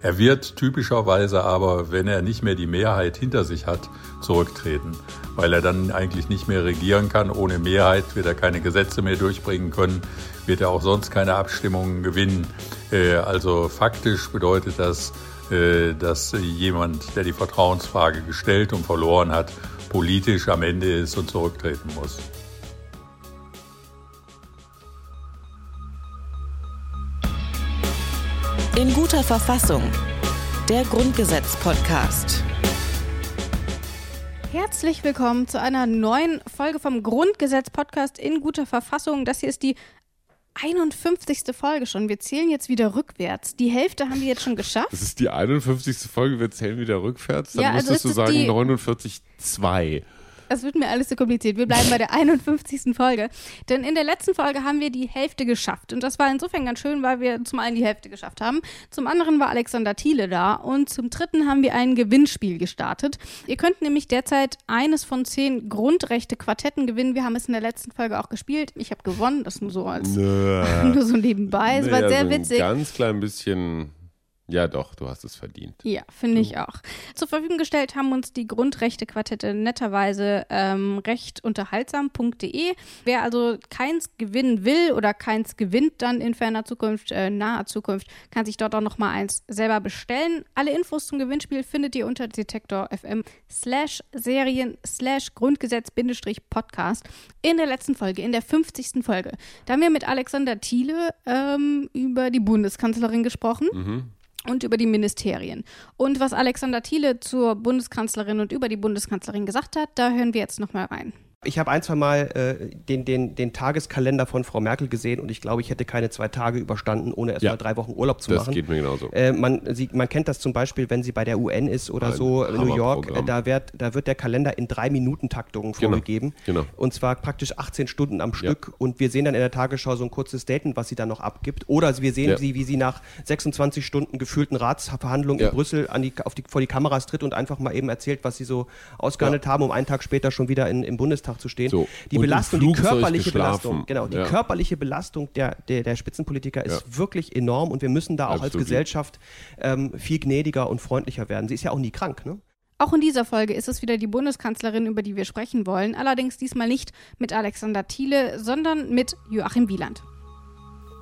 Er wird typischerweise aber, wenn er nicht mehr die Mehrheit hinter sich hat, zurücktreten, weil er dann eigentlich nicht mehr regieren kann. Ohne Mehrheit wird er keine Gesetze mehr durchbringen können, wird er auch sonst keine Abstimmungen gewinnen. Äh, also faktisch bedeutet das, äh, dass jemand, der die Vertrauensfrage gestellt und verloren hat, politisch am Ende ist und zurücktreten muss. Verfassung. Der Grundgesetz-Podcast. Herzlich willkommen zu einer neuen Folge vom Grundgesetz-Podcast in guter Verfassung. Das hier ist die 51. Folge schon. Wir zählen jetzt wieder rückwärts. Die Hälfte haben wir jetzt schon geschafft. Das ist die 51. Folge, wir zählen wieder rückwärts. Dann Ja, also müsstest du sagen die- 49,2. Es wird mir alles zu kompliziert. Wir bleiben bei der 51. Folge. Denn in der letzten Folge haben wir die Hälfte geschafft. Und das war insofern ganz schön, weil wir zum einen die Hälfte geschafft haben. Zum anderen war Alexander Thiele da. Und zum dritten haben wir ein Gewinnspiel gestartet. Ihr könnt nämlich derzeit eines von zehn Grundrechte-Quartetten gewinnen. Wir haben es in der letzten Folge auch gespielt. Ich habe gewonnen. Das nur so als nur so nebenbei. Es war Naja, sehr so ein witzig. ganz klein bisschen. Ja, doch, du hast es verdient. Ja, finde ich auch. Zur Verfügung gestellt haben uns die Grundrechte-Quartette netterweise ähm, rechtunterhaltsam.de. Wer also keins gewinnen will oder keins gewinnt dann in ferner Zukunft, äh, naher Zukunft, kann sich dort auch nochmal eins selber bestellen. Alle Infos zum Gewinnspiel findet ihr unter Detektor FM slash Serien slash Grundgesetz Bindestrich Podcast in der letzten Folge, in der 50. Folge. Da haben wir mit Alexander Thiele ähm, über die Bundeskanzlerin gesprochen und über die Ministerien. Und was Alexander Thiele zur Bundeskanzlerin und über die Bundeskanzlerin gesagt hat, da hören wir jetzt nochmal rein. Ich habe ein, zwei Mal äh, den, den, den Tageskalender von Frau Merkel gesehen und ich glaube, ich hätte keine zwei Tage überstanden, ohne erst Ja. mal drei Wochen Urlaub zu Das machen. geht mir genauso. Äh, man, sie, man kennt das zum Beispiel, wenn sie bei der UN ist oder Ein so, in New York, äh, da wird, da wird der Kalender in drei Minuten Taktungen Genau, vorgegeben. genau. Und zwar praktisch 18 Stunden am Stück. Und wir sehen dann in der Tagesschau so ein kurzes Statement, was sie dann noch abgibt. Oder wir sehen Ja. sie, wie sie nach 26 Stunden gefühlten Ratsverhandlungen Ja. in Brüssel an die, auf die, vor die Kameras tritt und einfach mal eben erzählt, was sie so ausgehandelt haben, um einen Tag später schon wieder in, im Bundestag zu stehen. So. Die Und Belastung, die körperliche. Belastung, genau, die Ja. körperliche Belastung der, der, der Spitzenpolitiker ist Ja. wirklich enorm und wir müssen da auch als Absolut. Gesellschaft ähm, viel gnädiger und freundlicher werden. Sie ist ja auch nie krank, ne? Auch in dieser Folge ist es wieder die Bundeskanzlerin, über die wir sprechen wollen. Allerdings diesmal nicht mit Alexander Thiele, sondern mit Joachim Wieland.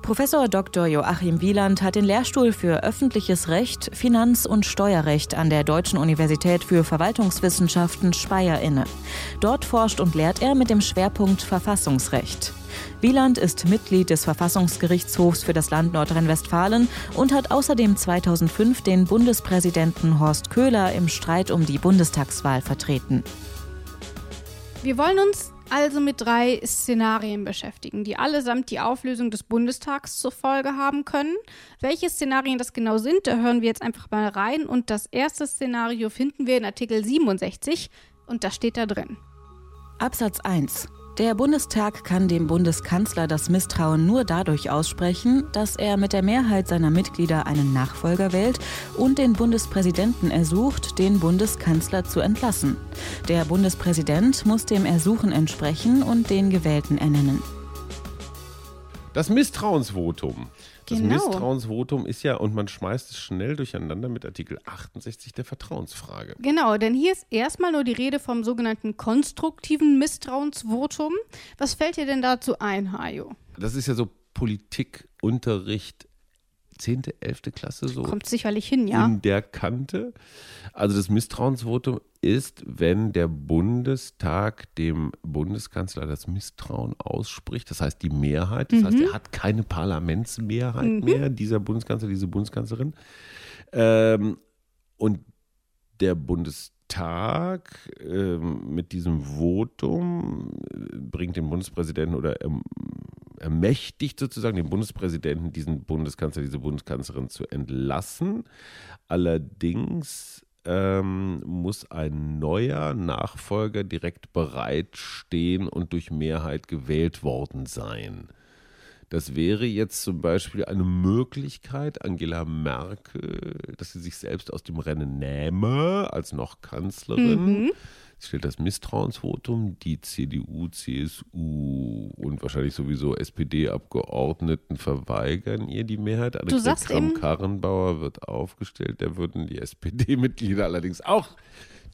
Professor Dr. Joachim Wieland hat den Lehrstuhl für öffentliches Recht, Finanz- und Steuerrecht an der Deutschen Universität für Verwaltungswissenschaften Speyer inne. Dort forscht und lehrt er mit dem Schwerpunkt Verfassungsrecht. Wieland ist Mitglied des Verfassungsgerichtshofs für das Land Nordrhein-Westfalen und hat außerdem 2005 den Bundespräsidenten Horst Köhler im Streit um die Bundestagswahl vertreten. Wir wollen uns also mit drei Szenarien beschäftigen, die allesamt die Auflösung des Bundestags zur Folge haben können. Welche Szenarien das genau sind, da hören wir jetzt einfach mal rein. Und das erste Szenario finden wir in Artikel 67 und das steht da drin. Absatz 1. Der Bundestag kann dem Bundeskanzler das Misstrauen nur dadurch aussprechen, dass er mit der Mehrheit seiner Mitglieder einen Nachfolger wählt und den Bundespräsidenten ersucht, den Bundeskanzler zu entlassen. Der Bundespräsident muss dem Ersuchen entsprechen und den Gewählten ernennen. Das Misstrauensvotum. Das Genau. Misstrauensvotum ist ja, und man schmeißt es schnell durcheinander mit Artikel 68 der Vertrauensfrage. Genau, denn hier ist erstmal nur die Rede vom sogenannten konstruktiven Misstrauensvotum. Was fällt dir denn dazu ein, Hajo? Das ist ja so Politikunterricht 10., 11. Klasse so. Kommt sicherlich hin, ja. in der Kante. Also das Misstrauensvotum ist, wenn der Bundestag dem Bundeskanzler das Misstrauen ausspricht, das heißt die Mehrheit, das heißt, er hat keine Parlamentsmehrheit mehr, dieser Bundeskanzler, diese Bundeskanzlerin. Ähm, und der Bundestag ähm, mit diesem Votum äh, bringt den Bundespräsidenten oder erm- ermächtigt sozusagen den Bundespräsidenten, diesen Bundeskanzler, diese Bundeskanzlerin zu entlassen. Allerdings ähm, muss ein neuer Nachfolger direkt bereitstehen und durch Mehrheit gewählt worden sein. Das wäre jetzt zum Beispiel eine Möglichkeit, Angela Merkel, dass sie sich selbst aus dem Rennen nähme als noch Kanzlerin. Stellt das Misstrauensvotum. Die CDU, CSU und wahrscheinlich sowieso SPD-Abgeordneten verweigern ihr die Mehrheit. Du sagst eben, Karrenbauer wird aufgestellt. Da würden die SPD-Mitglieder allerdings auch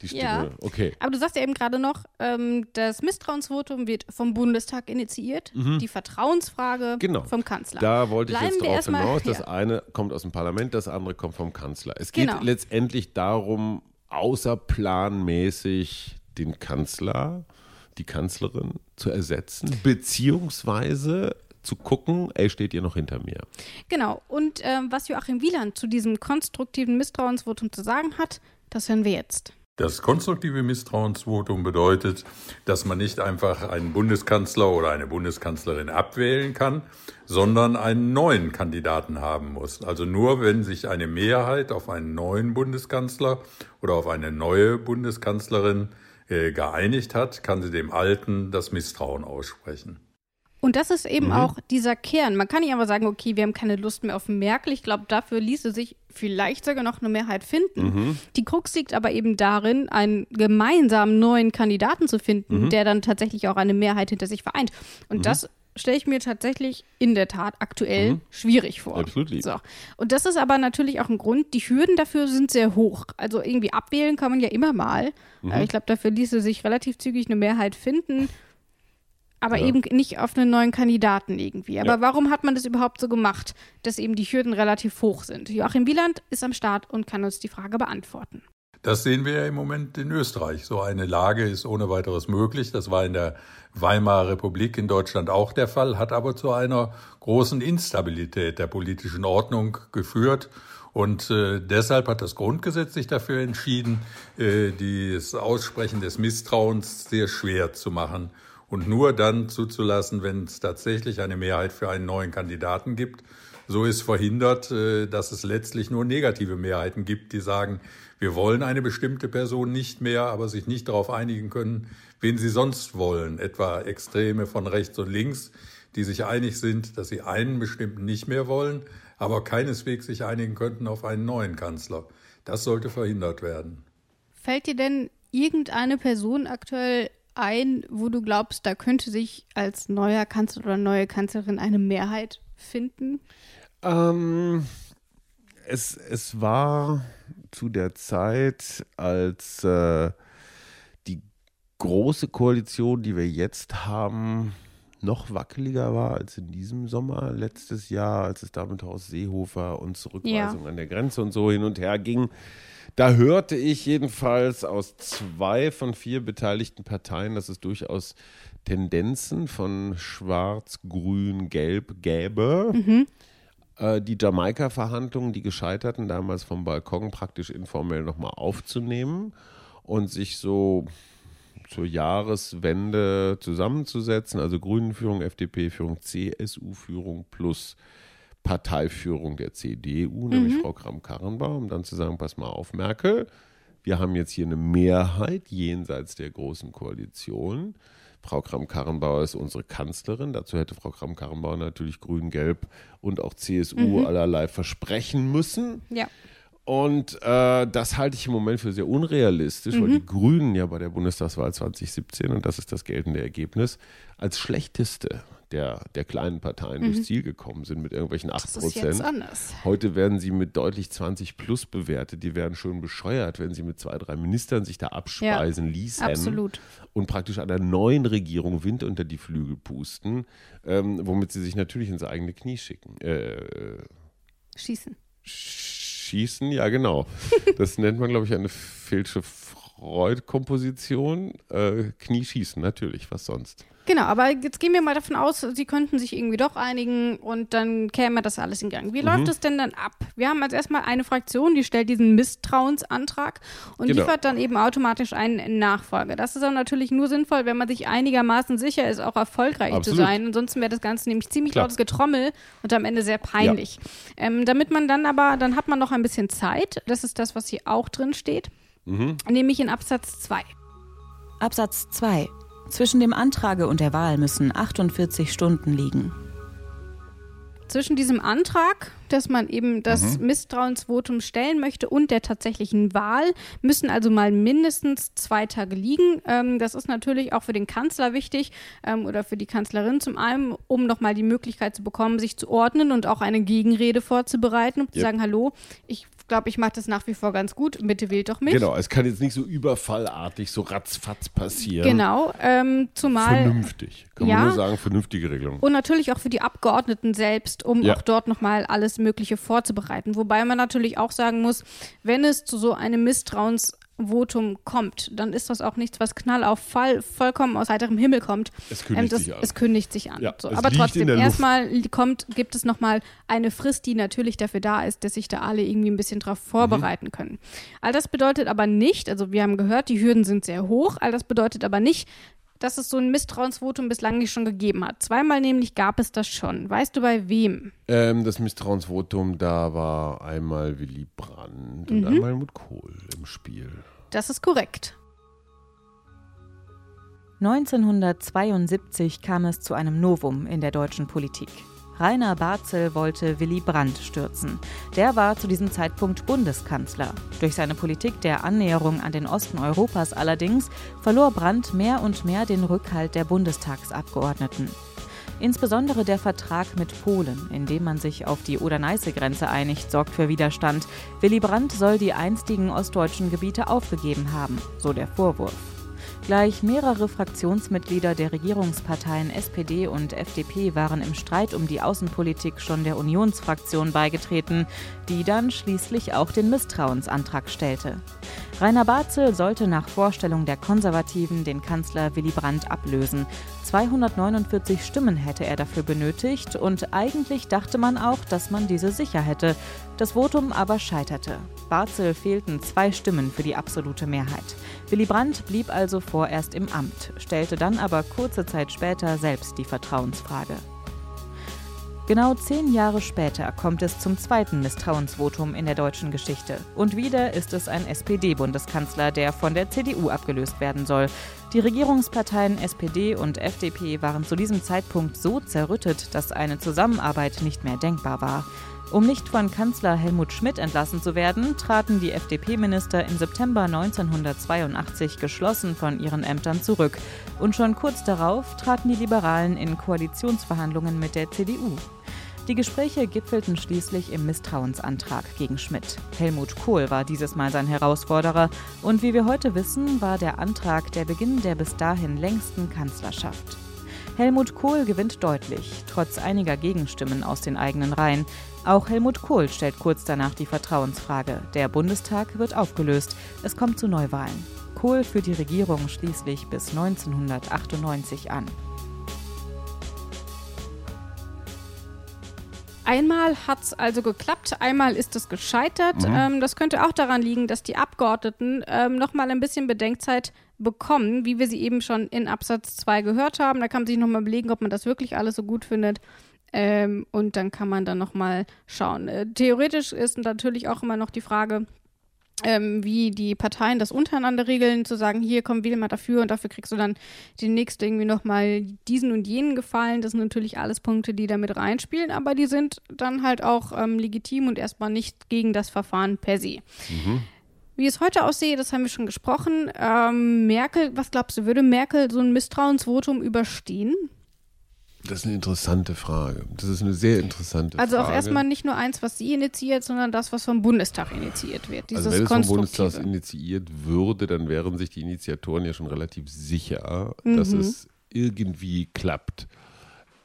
die Stimme. Ja. Okay. Aber du sagst ja eben gerade noch, ähm, das Misstrauensvotum wird vom Bundestag initiiert, die Vertrauensfrage Mhm. Genau. vom Kanzler. Da wollte ich Bleiben jetzt wir drauf hinaus. Das ja. eine kommt aus dem Parlament, das andere kommt vom Kanzler. Es Genau. geht letztendlich darum, außerplanmäßig den Kanzler, die Kanzlerin zu ersetzen, beziehungsweise zu gucken, ey, steht ihr noch hinter mir? Genau. Und ähm, was Joachim Wieland zu diesem konstruktiven Misstrauensvotum zu sagen hat, das hören wir jetzt. Das konstruktive Misstrauensvotum bedeutet, dass man nicht einfach einen Bundeskanzler oder eine Bundeskanzlerin abwählen kann, sondern einen neuen Kandidaten haben muss. Also nur wenn sich eine Mehrheit auf einen neuen Bundeskanzler oder auf eine neue Bundeskanzlerin äh, geeinigt hat, kann sie dem Alten das Misstrauen aussprechen. Und das ist eben auch dieser Kern. Man kann nicht einfach sagen, okay, wir haben keine Lust mehr auf Merkel. Ich glaube, dafür ließe sich vielleicht sogar noch eine Mehrheit finden. Die Krux liegt aber eben darin, einen gemeinsamen neuen Kandidaten zu finden, der dann tatsächlich auch eine Mehrheit hinter sich vereint. Und das stelle ich mir tatsächlich in der Tat aktuell schwierig vor. Absolutely. So. Und das ist aber natürlich auch ein Grund, die Hürden dafür sind sehr hoch. Also irgendwie abwählen kann man ja immer mal. Äh, Ich glaube, dafür ließe sich relativ zügig eine Mehrheit finden. Aber Ja. eben nicht auf einen neuen Kandidaten irgendwie. Aber Ja. warum hat man das überhaupt so gemacht, dass eben die Hürden relativ hoch sind? Joachim Wieland ist am Start und kann uns die Frage beantworten. Das sehen wir ja im Moment in Österreich. So eine Lage ist ohne weiteres möglich. Das war in der Weimarer Republik in Deutschland auch der Fall, hat aber zu einer großen Instabilität der politischen Ordnung geführt. Und äh, deshalb hat das Grundgesetz sich dafür entschieden, äh, das Aussprechen des Misstrauens sehr schwer zu machen und nur dann zuzulassen, wenn es tatsächlich eine Mehrheit für einen neuen Kandidaten gibt. So ist verhindert, äh, dass es letztlich nur negative Mehrheiten gibt, die sagen, wir wollen eine bestimmte Person nicht mehr, aber sich nicht darauf einigen können, wen sie sonst wollen. Etwa Extreme von rechts und links, die sich einig sind, dass sie einen bestimmten nicht mehr wollen, aber keineswegs sich einigen könnten auf einen neuen Kanzler. Das sollte verhindert werden. Fällt dir denn irgendeine Person aktuell ein, wo du glaubst, da könnte sich als neuer Kanzler oder neue Kanzlerin eine Mehrheit finden? Ähm, es, es war zu der Zeit, als äh, die große Koalition, die wir jetzt haben, noch wackeliger war als in diesem Sommer letztes Jahr, als es da mit Horst Seehofer und Zurückweisung an der Grenze und so hin und her ging. Da hörte ich jedenfalls aus zwei von vier beteiligten Parteien, dass es durchaus Tendenzen von Schwarz, Grün, Gelb gäbe. Äh, die Jamaika-Verhandlungen, die gescheiterten, damals vom Balkon praktisch informell nochmal aufzunehmen und sich so zur Jahreswende zusammenzusetzen, also Grünen-Führung, FDP-Führung, CSU-Führung plus Parteiführung der CDU, nämlich Frau Kramp-Karrenbauer, um dann zu sagen, pass mal auf, Merkel, wir haben jetzt hier eine Mehrheit jenseits der großen Koalition. Frau Kramp-Karrenbauer ist unsere Kanzlerin. Dazu hätte Frau Kramp-Karrenbauer natürlich Grün-Gelb und auch CSU allerlei versprechen müssen. Ja. Und äh, das halte ich im Moment für sehr unrealistisch, weil die Grünen ja bei der Bundestagswahl 2017, und das ist das geltende Ergebnis, als schlechteste der, der kleinen Parteien durchs Ziel gekommen sind mit irgendwelchen 8 Das ist jetzt Prozent. Heute werden sie mit deutlich 20 plus bewertet. Die werden schon bescheuert, wenn sie mit zwei, drei Ministern sich da abspeisen ließen absolut. und praktisch einer neuen Regierung Wind unter die Flügel pusten, ähm, womit sie sich natürlich ins eigene Knie schicken. Äh, Schießen. schießen, ja genau. Das nennt man, glaube ich, eine Filsche Freud-Komposition. Äh, Knieschießen, natürlich, was sonst. Genau, aber jetzt gehen wir mal davon aus, sie könnten sich irgendwie doch einigen und dann käme das alles in Gang. Wie Mhm. läuft es denn dann ab? Wir haben als erstmal eine Fraktion, die stellt diesen Misstrauensantrag und Genau. liefert dann eben automatisch einen Nachfolger. Das ist dann natürlich nur sinnvoll, wenn man sich einigermaßen sicher ist, auch erfolgreich Absolut. zu sein. Ansonsten wäre das Ganze nämlich ziemlich Klar. lautes Getrommel und am Ende sehr peinlich. Ähm, damit man dann aber, dann hat man noch ein bisschen Zeit. Das ist das, was hier auch drin steht. Mhm. Nämlich in Absatz 2. Absatz 2. Zwischen dem Antrage und der Wahl müssen 48 Stunden liegen. zwischen diesem Antrag, dass man eben das mhm. Misstrauensvotum stellen möchte und der tatsächlichen Wahl müssen also mal mindestens zwei Tage liegen. Ähm, das ist natürlich auch für den Kanzler wichtig ähm, oder für die Kanzlerin zum einen, um nochmal die Möglichkeit zu bekommen, sich zu ordnen und auch eine Gegenrede vorzubereiten, um yep. zu sagen, hallo, ich glaube, ich mache das nach wie vor ganz gut. Bitte wählt doch mich. Genau, es kann jetzt nicht so überfallartig, so ratzfatz passieren. Genau, ähm, zumal. Vernünftig. Kann ja, man nur sagen, vernünftige Regelung. Und natürlich auch für die Abgeordneten selbst, um ja. auch dort nochmal alles Mögliche vorzubereiten. Wobei man natürlich auch sagen muss, wenn es zu so einem Misstrauens Votum kommt, dann ist das auch nichts, was knall auf Fall vollkommen aus heiterem Himmel kommt. Es kündigt ähm, das, sich an. Es kündigt sich an. Ja, so. Aber trotzdem, erstmal kommt, gibt es nochmal eine Frist, die natürlich dafür da ist, dass sich da alle irgendwie ein bisschen drauf vorbereiten mhm. können. All das bedeutet aber nicht, also wir haben gehört, die Hürden sind sehr hoch, all das bedeutet aber nicht, dass es so ein Misstrauensvotum bislang nicht schon gegeben hat. Zweimal nämlich gab es das schon. Weißt du bei wem? Ähm, das Misstrauensvotum, da war einmal Willy Brandt mhm. und einmal Helmut Kohl im Spiel. Das ist korrekt. 1972 kam es zu einem Novum in der deutschen Politik. Rainer Barzel wollte Willy Brandt stürzen. Der war zu diesem Zeitpunkt Bundeskanzler. Durch seine Politik der Annäherung an den Osten Europas allerdings verlor Brandt mehr und mehr den Rückhalt der Bundestagsabgeordneten. Insbesondere der Vertrag mit Polen, in dem man sich auf die Oder-Neiße-Grenze einigt, sorgt für Widerstand. Willy Brandt soll die einstigen ostdeutschen Gebiete aufgegeben haben, so der Vorwurf. Gleich mehrere Fraktionsmitglieder der Regierungsparteien SPD und FDP waren im Streit um die Außenpolitik schon der Unionsfraktion beigetreten, die dann schließlich auch den Misstrauensantrag stellte. Rainer Barzel sollte nach Vorstellung der Konservativen den Kanzler Willy Brandt ablösen. 249 Stimmen hätte er dafür benötigt und eigentlich dachte man auch, dass man diese sicher hätte. Das Votum aber scheiterte. Barzel fehlten zwei Stimmen für die absolute Mehrheit. Willy Brandt blieb also vorerst im Amt, stellte dann aber kurze Zeit später selbst die Vertrauensfrage. Genau zehn Jahre später kommt es zum zweiten Misstrauensvotum in der deutschen Geschichte. Und wieder ist es ein SPD-Bundeskanzler, der von der CDU abgelöst werden soll. Die Regierungsparteien SPD und FDP waren zu diesem Zeitpunkt so zerrüttet, dass eine Zusammenarbeit nicht mehr denkbar war. Um nicht von Kanzler Helmut Schmidt entlassen zu werden, traten die FDP-Minister im September 1982 geschlossen von ihren Ämtern zurück. Und schon kurz darauf traten die Liberalen in Koalitionsverhandlungen mit der CDU. Die Gespräche gipfelten schließlich im Misstrauensantrag gegen Schmidt. Helmut Kohl war dieses Mal sein Herausforderer und wie wir heute wissen, war der Antrag der Beginn der bis dahin längsten Kanzlerschaft. Helmut Kohl gewinnt deutlich, trotz einiger Gegenstimmen aus den eigenen Reihen. Auch Helmut Kohl stellt kurz danach die Vertrauensfrage. Der Bundestag wird aufgelöst. Es kommt zu Neuwahlen. Kohl führt die Regierung schließlich bis 1998 an. Einmal hat es also geklappt, einmal ist es gescheitert. Mhm. Ähm, das könnte auch daran liegen, dass die Abgeordneten ähm, noch mal ein bisschen Bedenkzeit bekommen, wie wir sie eben schon in Absatz 2 gehört haben. Da kann man sich noch mal überlegen, ob man das wirklich alles so gut findet. Ähm, und dann kann man dann noch mal schauen. Äh, theoretisch ist natürlich auch immer noch die Frage, ähm, wie die Parteien das untereinander regeln, zu sagen, hier komm wähl mal dafür und dafür kriegst du dann den nächsten irgendwie nochmal diesen und jenen gefallen. Das sind natürlich alles Punkte, die da mit reinspielen, aber die sind dann halt auch ähm, legitim und erstmal nicht gegen das Verfahren per se. Mhm. Wie es heute aussehe, das haben wir schon gesprochen. Ähm, Merkel, was glaubst du, würde Merkel so ein Misstrauensvotum überstehen? Das ist eine interessante Frage. Das ist eine sehr interessante also Frage. Also auch erstmal nicht nur eins, was sie initiiert, sondern das, was vom Bundestag initiiert wird. also wenn es vom Bundestag initiiert würde, dann wären sich die Initiatoren ja schon relativ sicher, mhm. dass es irgendwie klappt.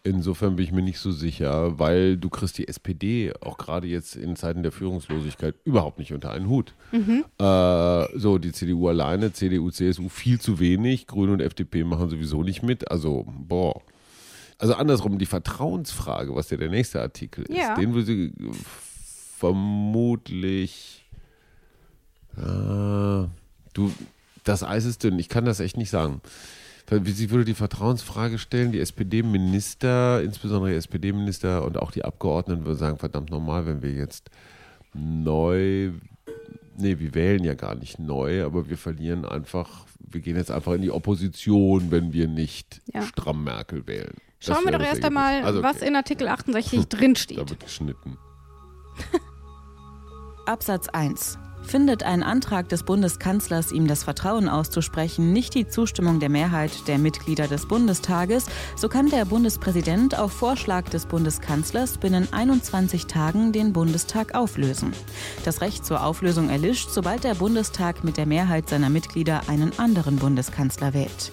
Insofern bin ich mir nicht so sicher, weil du kriegst die SPD auch gerade jetzt in Zeiten der Führungslosigkeit überhaupt nicht unter einen Hut. Mhm. Äh, so, die CDU alleine, CDU, CSU viel zu wenig, Grüne und FDP machen sowieso nicht mit. Also, boah. Also andersrum, die Vertrauensfrage, was ja der nächste Artikel ist, ja. den würde sie vermutlich. Äh, du, das Eis ist dünn. Ich kann das echt nicht sagen. Sie würde die Vertrauensfrage stellen, die SPD-Minister, insbesondere die SPD-Minister und auch die Abgeordneten würden sagen, verdammt normal, wenn wir jetzt neu, nee, wir wählen ja gar nicht neu, aber wir verlieren einfach, wir gehen jetzt einfach in die Opposition, wenn wir nicht ja. stramm Merkel wählen. Schauen wir doch erst einmal, also, okay. was in Artikel 68 drinsteht. Da wird geschnitten. Absatz 1. Findet ein Antrag des Bundeskanzlers, ihm das Vertrauen auszusprechen, nicht die Zustimmung der Mehrheit der Mitglieder des Bundestages, so kann der Bundespräsident auf Vorschlag des Bundeskanzlers binnen 21 Tagen den Bundestag auflösen. Das Recht zur Auflösung erlischt, sobald der Bundestag mit der Mehrheit seiner Mitglieder einen anderen Bundeskanzler wählt.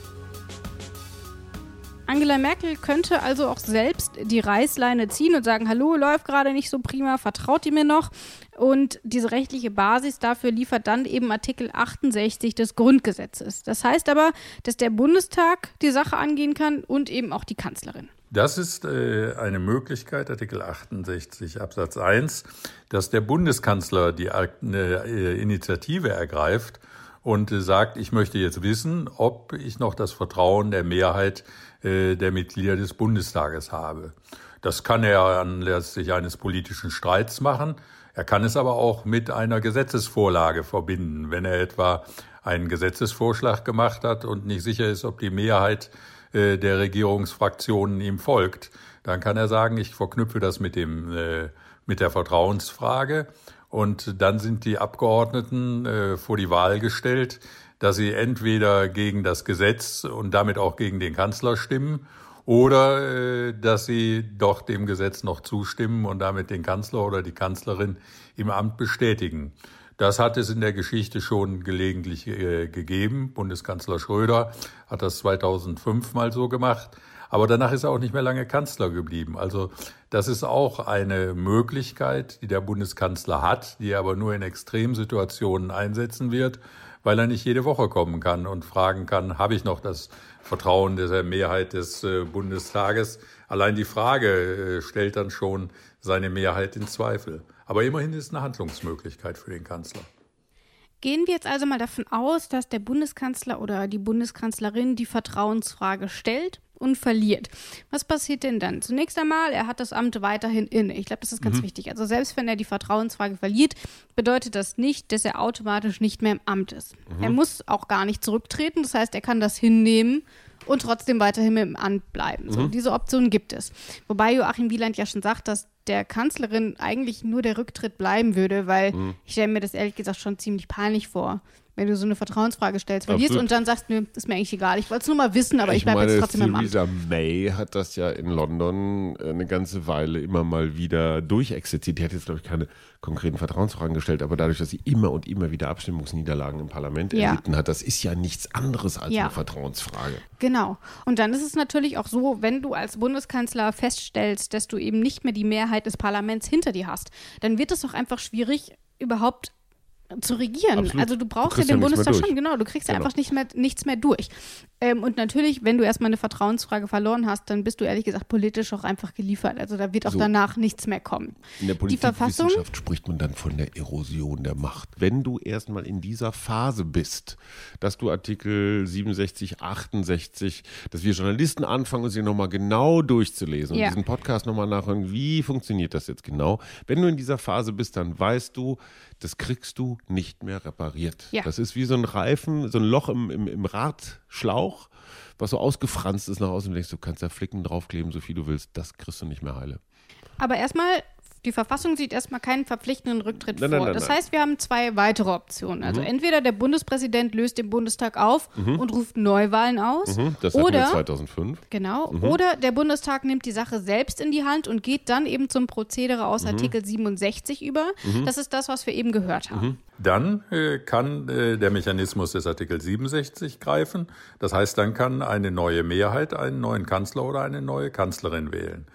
Angela Merkel könnte also auch selbst die Reißleine ziehen und sagen, hallo, läuft gerade nicht so prima, vertraut ihr mir noch? Und diese rechtliche Basis dafür liefert dann eben Artikel 68 des Grundgesetzes. Das heißt aber, dass der Bundestag die Sache angehen kann und eben auch die Kanzlerin. Das ist äh, eine Möglichkeit, Artikel 68 Absatz 1, dass der Bundeskanzler die äh, Initiative ergreift und äh, sagt, ich möchte jetzt wissen, ob ich noch das Vertrauen der Mehrheit der Mitglieder des Bundestages habe. Das kann er anlässlich eines politischen Streits machen. Er kann es aber auch mit einer Gesetzesvorlage verbinden, wenn er etwa einen Gesetzesvorschlag gemacht hat und nicht sicher ist, ob die Mehrheit äh, der Regierungsfraktionen ihm folgt. Dann kann er sagen, ich verknüpfe das mit dem äh, mit der Vertrauensfrage und dann sind die Abgeordneten äh, vor die Wahl gestellt, dass sie entweder gegen das Gesetz und damit auch gegen den Kanzler stimmen oder äh, dass sie doch dem Gesetz noch zustimmen und damit den Kanzler oder die Kanzlerin im Amt bestätigen. Das hat es in der Geschichte schon gelegentlich äh, gegeben. Bundeskanzler Schröder hat das 2005 mal so gemacht. Aber danach ist er auch nicht mehr lange Kanzler geblieben. Also das ist auch eine Möglichkeit, die der Bundeskanzler hat, die er aber nur in Extremsituationen einsetzen wird weil er nicht jede Woche kommen kann und fragen kann, habe ich noch das Vertrauen der Mehrheit des äh, Bundestages? Allein die Frage äh, stellt dann schon seine Mehrheit in Zweifel. Aber immerhin ist eine Handlungsmöglichkeit für den Kanzler. Gehen wir jetzt also mal davon aus, dass der Bundeskanzler oder die Bundeskanzlerin die Vertrauensfrage stellt und verliert. Was passiert denn dann? Zunächst einmal, er hat das Amt weiterhin inne. Ich glaube, das ist ganz mhm. wichtig. Also selbst wenn er die Vertrauensfrage verliert, bedeutet das nicht, dass er automatisch nicht mehr im Amt ist. Mhm. Er muss auch gar nicht zurücktreten. Das heißt, er kann das hinnehmen und trotzdem weiterhin im Amt bleiben. So, mhm. Diese Option gibt es. Wobei Joachim Wieland ja schon sagt, dass der Kanzlerin eigentlich nur der Rücktritt bleiben würde, weil mhm. ich stelle mir das ehrlich gesagt schon ziemlich peinlich vor wenn du so eine Vertrauensfrage stellst, verlierst Absolut. und dann sagst, nö, ist mir eigentlich egal. Ich wollte es nur mal wissen, aber ich, ich bleibe jetzt trotzdem im Amt. Theresa May hat das ja in London eine ganze Weile immer mal wieder durchexerziert. Die hat jetzt, glaube ich, keine konkreten Vertrauensfragen gestellt, aber dadurch, dass sie immer und immer wieder Abstimmungsniederlagen im Parlament ja. erlitten hat, das ist ja nichts anderes als ja. eine Vertrauensfrage. Genau. Und dann ist es natürlich auch so, wenn du als Bundeskanzler feststellst, dass du eben nicht mehr die Mehrheit des Parlaments hinter dir hast, dann wird es doch einfach schwierig, überhaupt zu regieren. Absolut. Also du brauchst du ja den ja Bundestag schon, genau. Du kriegst genau. ja einfach nicht mehr, nichts mehr durch. Ähm, und natürlich, wenn du erstmal eine Vertrauensfrage verloren hast, dann bist du ehrlich gesagt politisch auch einfach geliefert. Also da wird auch so. danach nichts mehr kommen. In der Politikwissenschaft spricht man dann von der Erosion der Macht. Wenn du erstmal in dieser Phase bist, dass du Artikel 67, 68, dass wir Journalisten anfangen, sie nochmal genau durchzulesen ja. und diesen Podcast nochmal nachhören, wie funktioniert das jetzt genau? Wenn du in dieser Phase bist, dann weißt du, das kriegst du nicht mehr repariert. Ja. Das ist wie so ein Reifen, so ein Loch im, im, im Radschlauch, was so ausgefranst ist nach außen. Du denkst, du kannst da Flicken draufkleben, so viel du willst. Das kriegst du nicht mehr heile. Aber erstmal die Verfassung sieht erstmal keinen verpflichtenden Rücktritt nein, vor. Nein, nein, das heißt, wir haben zwei weitere Optionen. Also mhm. entweder der Bundespräsident löst den Bundestag auf mhm. und ruft Neuwahlen aus. Mhm. Das oder wir 2005. Genau. Mhm. Oder der Bundestag nimmt die Sache selbst in die Hand und geht dann eben zum Prozedere aus mhm. Artikel 67 über. Mhm. Das ist das, was wir eben gehört haben. Dann äh, kann äh, der Mechanismus des Artikel 67 greifen. Das heißt, dann kann eine neue Mehrheit einen neuen Kanzler oder eine neue Kanzlerin wählen.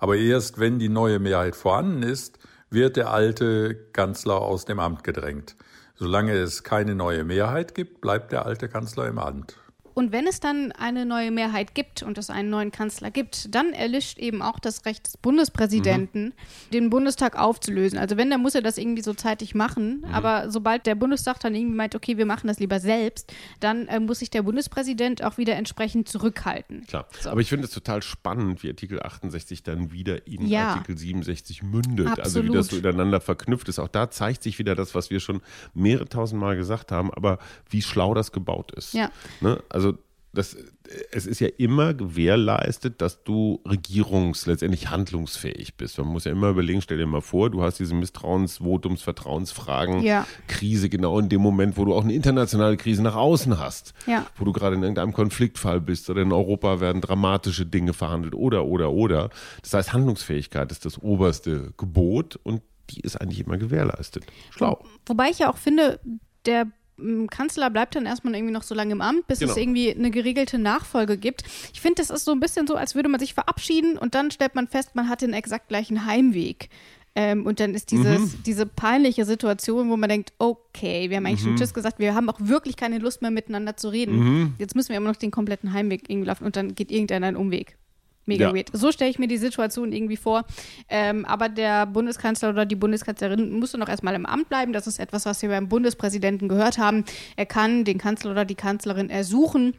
Aber erst wenn die neue Mehrheit vorhanden ist, wird der alte Kanzler aus dem Amt gedrängt. Solange es keine neue Mehrheit gibt, bleibt der alte Kanzler im Amt. Und wenn es dann eine neue Mehrheit gibt und es einen neuen Kanzler gibt, dann erlischt eben auch das Recht des Bundespräsidenten, mhm. den Bundestag aufzulösen. Also wenn, dann muss er das irgendwie so zeitig machen. Mhm. Aber sobald der Bundestag dann irgendwie meint, okay, wir machen das lieber selbst, dann äh, muss sich der Bundespräsident auch wieder entsprechend zurückhalten. Klar. So. Aber ich finde es total spannend, wie Artikel 68 dann wieder in ja. Artikel 67 mündet. Absolut. Also wie das so ineinander verknüpft ist. Auch da zeigt sich wieder das, was wir schon mehrere tausend Mal gesagt haben, aber wie schlau das gebaut ist. Ja. Ne? Also das, es ist ja immer gewährleistet, dass du regierungs-, letztendlich handlungsfähig bist. Man muss ja immer überlegen, stell dir mal vor, du hast diese Misstrauensvotums, Vertrauensfragen, Ja. Krise genau in dem Moment, wo du auch eine internationale Krise nach außen hast. Ja. Wo du gerade in irgendeinem Konfliktfall bist oder in Europa werden dramatische Dinge verhandelt oder, oder, oder. Das heißt, Handlungsfähigkeit ist das oberste Gebot und die ist eigentlich immer gewährleistet. Schlau. Wobei ich ja auch finde, der Kanzler bleibt dann erstmal irgendwie noch so lange im Amt, bis Genau. es irgendwie eine geregelte Nachfolge gibt. Ich finde, das ist so ein bisschen so, als würde man sich verabschieden und dann stellt man fest, man hat den exakt gleichen Heimweg. Ähm, und dann ist dieses, Mhm. diese peinliche Situation, wo man denkt, okay, wir haben eigentlich Mhm. schon Tschüss gesagt, wir haben auch wirklich keine Lust mehr miteinander zu reden. Mhm. Jetzt müssen wir immer noch den kompletten Heimweg irgendwie laufen und dann geht irgendeiner einen Umweg. Mega Ja. weird. So stelle ich mir die Situation irgendwie vor. Ähm, aber der Bundeskanzler oder die Bundeskanzlerin musste noch erstmal im Amt bleiben. Das ist etwas, was wir beim Bundespräsidenten gehört haben. Er kann den Kanzler oder die Kanzlerin ersuchen,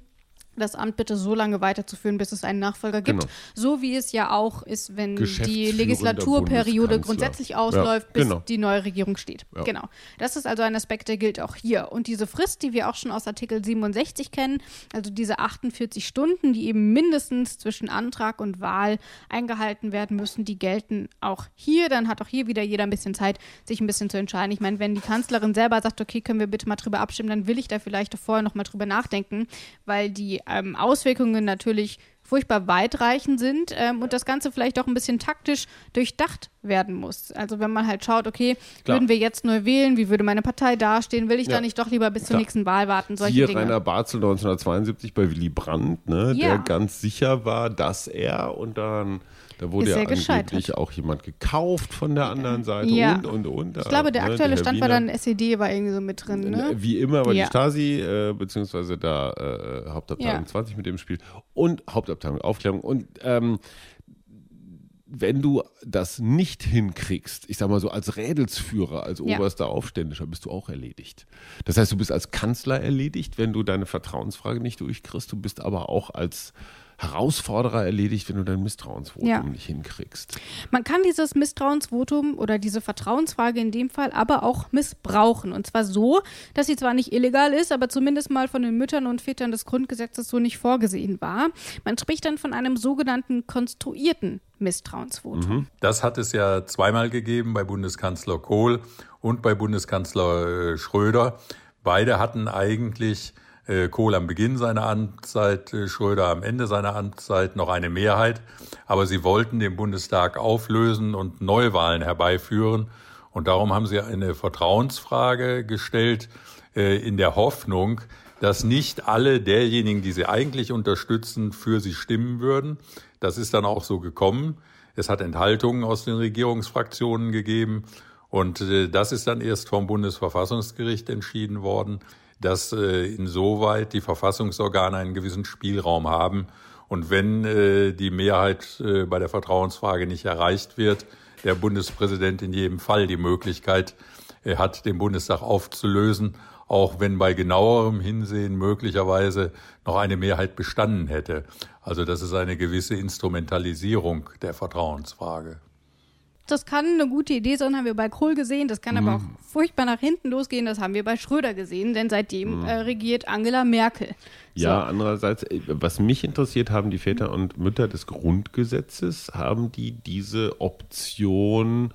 das Amt bitte so lange weiterzuführen, bis es einen Nachfolger gibt. Genau. So wie es ja auch ist, wenn die Legislaturperiode grundsätzlich ausläuft, Ja, bis genau. die neue Regierung steht. Ja. Genau. Das ist also ein Aspekt, der gilt auch hier. Und diese Frist, die wir auch schon aus Artikel 67 kennen, also diese 48 Stunden, die eben mindestens zwischen Antrag und Wahl eingehalten werden müssen, die gelten auch hier. Dann hat auch hier wieder jeder ein bisschen Zeit, sich ein bisschen zu entscheiden. Ich meine, wenn die Kanzlerin selber sagt, okay, können wir bitte mal drüber abstimmen, dann will ich da vielleicht vorher noch mal drüber nachdenken, weil die ähm, Auswirkungen natürlich furchtbar weitreichend sind ähm, und das Ganze vielleicht auch ein bisschen taktisch durchdacht werden muss. Also wenn man halt schaut, okay, Klar. würden wir jetzt neu wählen, wie würde meine Partei dastehen, will ich Ja. da nicht doch lieber bis zur Klar. nächsten Wahl warten, solche Hier Dinge. Rainer Barzel 1972 bei Willy Brandt, ne, Ja. der ganz sicher war, dass er und dann da wurde ja gescheitert. angeblich auch jemand gekauft von der anderen Seite Ja. und und und. ich glaube, der ne, aktuelle Herr Stand war Wiener. dann SED, war irgendwie so mit drin, ne? Wie immer war Ja. die Stasi, äh, beziehungsweise da äh, Hauptabteilung Ja. 20 mit dem Spiel und Hauptabteilung Aufklärung. Und ähm, wenn du das nicht hinkriegst, ich sag mal so als Rädelsführer, als Ja. oberster Aufständischer, bist du auch erledigt. Das heißt, du bist als Kanzler erledigt, wenn du deine Vertrauensfrage nicht durchkriegst. Du bist aber auch als Herausforderer erledigt, wenn du dein Misstrauensvotum Ja. nicht hinkriegst. Man kann dieses Misstrauensvotum oder diese Vertrauensfrage in dem Fall aber auch missbrauchen. Und zwar so, dass sie zwar nicht illegal ist, aber zumindest mal von den Müttern und Vätern des Grundgesetzes so nicht vorgesehen war. Man spricht dann von einem sogenannten konstruierten Misstrauensvotum. Das hat es ja zweimal gegeben bei Bundeskanzler Kohl und bei Bundeskanzler äh, Schröder. Beide hatten eigentlich äh, Kohl am Beginn seiner Amtszeit, äh, Schröder am Ende seiner Amtszeit noch eine Mehrheit. Aber sie wollten den Bundestag auflösen und Neuwahlen herbeiführen. Und darum haben sie eine Vertrauensfrage gestellt äh, in der Hoffnung, dass nicht alle derjenigen, die sie eigentlich unterstützen, für sie stimmen würden. Das ist dann auch so gekommen. Es hat Enthaltungen aus den Regierungsfraktionen gegeben. Und äh, das ist dann erst vom Bundesverfassungsgericht entschieden worden, dass äh, insoweit die Verfassungsorgane einen gewissen Spielraum haben. Und wenn äh, die Mehrheit äh, bei der Vertrauensfrage nicht erreicht wird, der Bundespräsident in jedem Fall die Möglichkeit äh, hat, den Bundestag aufzulösen, auch wenn bei genauerem Hinsehen möglicherweise noch eine Mehrheit bestanden hätte. Also das ist eine gewisse Instrumentalisierung der Vertrauensfrage. Das kann eine gute Idee sein, haben wir bei Kohl gesehen. Das kann aber auch Mhm. furchtbar nach hinten losgehen. Das haben wir bei Schröder gesehen, denn seitdem äh, regiert Angela Merkel. Mhm. Ja, andererseits, äh, was mich interessiert, haben die Väter und Mütter des Grundgesetzes, haben die diese Option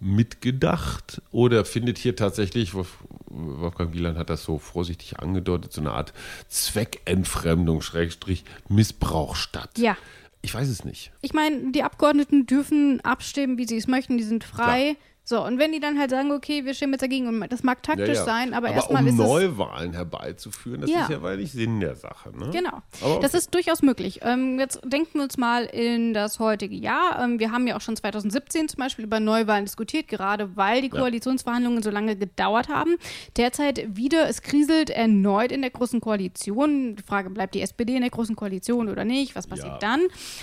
mitgedacht oder findet hier tatsächlich, Wolf- Wolfgang Wieland hat das so vorsichtig angedeutet, so eine Art Zweckentfremdung, Schrägstrich Missbrauch statt? Ja. Ich weiß es nicht. Ich meine, die Abgeordneten dürfen abstimmen, wie sie es möchten, die sind frei. So, und wenn die dann halt sagen, okay, wir stimmen jetzt dagegen, und das mag taktisch sein, aber, erstmal um ist es. Neuwahlen herbeizuführen, das Ja. ist ja weil Sinn der Sache. Ne? Genau. Aber okay. Das ist durchaus möglich. Ähm, jetzt denken wir uns mal in das heutige Jahr. Ähm, wir haben ja auch schon 2017 zum Beispiel über Neuwahlen diskutiert, gerade weil die Ja. Koalitionsverhandlungen so lange gedauert haben. Derzeit wieder, es kriselt erneut in der Großen Koalition. Die Frage, bleibt die SPD in der Großen Koalition oder nicht? Was passiert Ja. dann?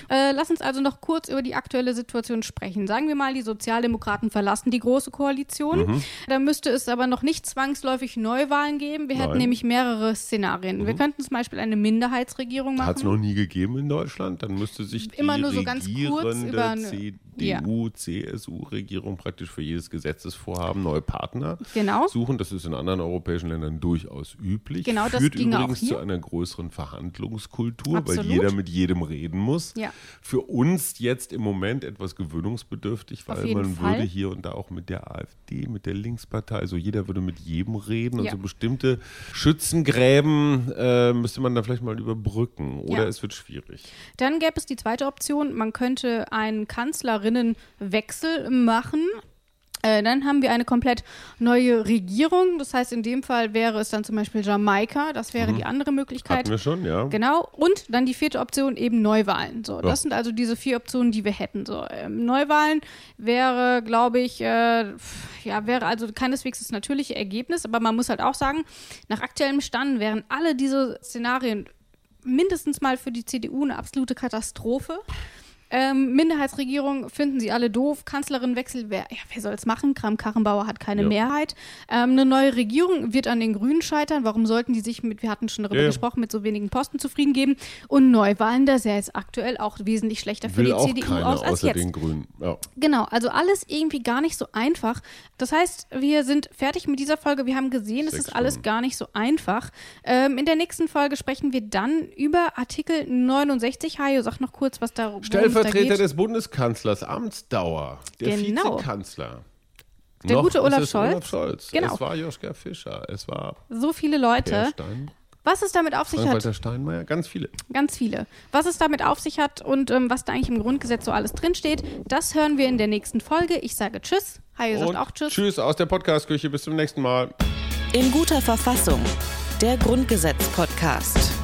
Äh, lass uns also noch kurz über die aktuelle Situation sprechen. Sagen wir mal, die Sozialdemokraten verlassen die die Große Koalition. Mhm. Da müsste es aber noch nicht zwangsläufig Neuwahlen geben. Wir hätten Nein. Mhm. nämlich mehrere Szenarien. Wir könnten zum Beispiel eine Minderheitsregierung machen. Hat es noch nie gegeben in Deutschland. Dann müsste sich die Immer nur so ganz kurz über eine- CDU, CSU-Regierung praktisch für jedes Gesetzesvorhaben neue Partner Genau. suchen. Das ist in anderen europäischen Ländern durchaus üblich. Genau, das Führt auch übrigens hier. zu einer größeren Verhandlungskultur, Absolut. weil jeder mit jedem reden muss. Ja. Für uns jetzt im Moment etwas gewöhnungsbedürftig, weil man Fall. würde hier und da auch mit der AfD, mit der Linkspartei, also jeder würde mit jedem reden und Ja. so bestimmte Schützengräben äh, müsste man da vielleicht mal überbrücken oder Ja. es wird schwierig. Dann gäbe es die zweite Option, man könnte einen Kanzlerinnenwechsel machen. Äh, dann haben wir eine komplett neue Regierung. Das heißt, in dem Fall wäre es dann zum Beispiel Jamaika. Das wäre die andere Möglichkeit. Mhm. Hatten wir schon, ja. Genau. Und dann die vierte Option eben Neuwahlen. So, das sind also diese vier Optionen, die wir hätten. So, ähm, Neuwahlen wäre, glaube ich, äh, ja, wäre also keineswegs das natürliche Ergebnis, aber man muss halt auch sagen, nach aktuellem Stand wären alle diese Szenarien mindestens mal für die CDU eine absolute Katastrophe. Ähm, Minderheitsregierung finden sie alle doof. Kanzlerinwechsel, wer, ja, wer soll es machen? Kram-Karrenbauer hat keine Ja. Mehrheit. Ähm, eine neue Regierung wird an den Grünen scheitern. Warum sollten die sich mit, wir hatten schon darüber Ja, ja. gesprochen, mit so wenigen Posten zufrieden geben? Und Neuwahlen, das sähe jetzt aktuell auch wesentlich schlechter für Will die CDU aus als außer jetzt. den Grünen. Ja. Genau, also alles irgendwie gar nicht so einfach. Das heißt, wir sind fertig mit dieser Folge. Wir haben gesehen, es ist alles Stunden. gar nicht so einfach. Ähm, in der nächsten Folge sprechen wir dann über Artikel 69. Hajo, sag noch kurz, was da da Stellvertreter des Bundeskanzlers, Amtsdauer, der Genau. Vizekanzler. Der Noch gute ist Olaf es Scholz. Olaf Scholz. Genau. Es war Joschka Fischer. Es war So viele Leute. Was es damit auf sich hat, Frank-Walter Steinmeier. Ganz viele. ganz viele. Was es damit auf sich hat und ähm, was da eigentlich im Grundgesetz so alles drinsteht, das hören wir in der nächsten Folge. Ich sage Tschüss. Hajo sagt Und auch Tschüss. Tschüss aus der Podcast-Küche. Bis zum nächsten Mal. In guter Verfassung. Der Grundgesetz-Podcast.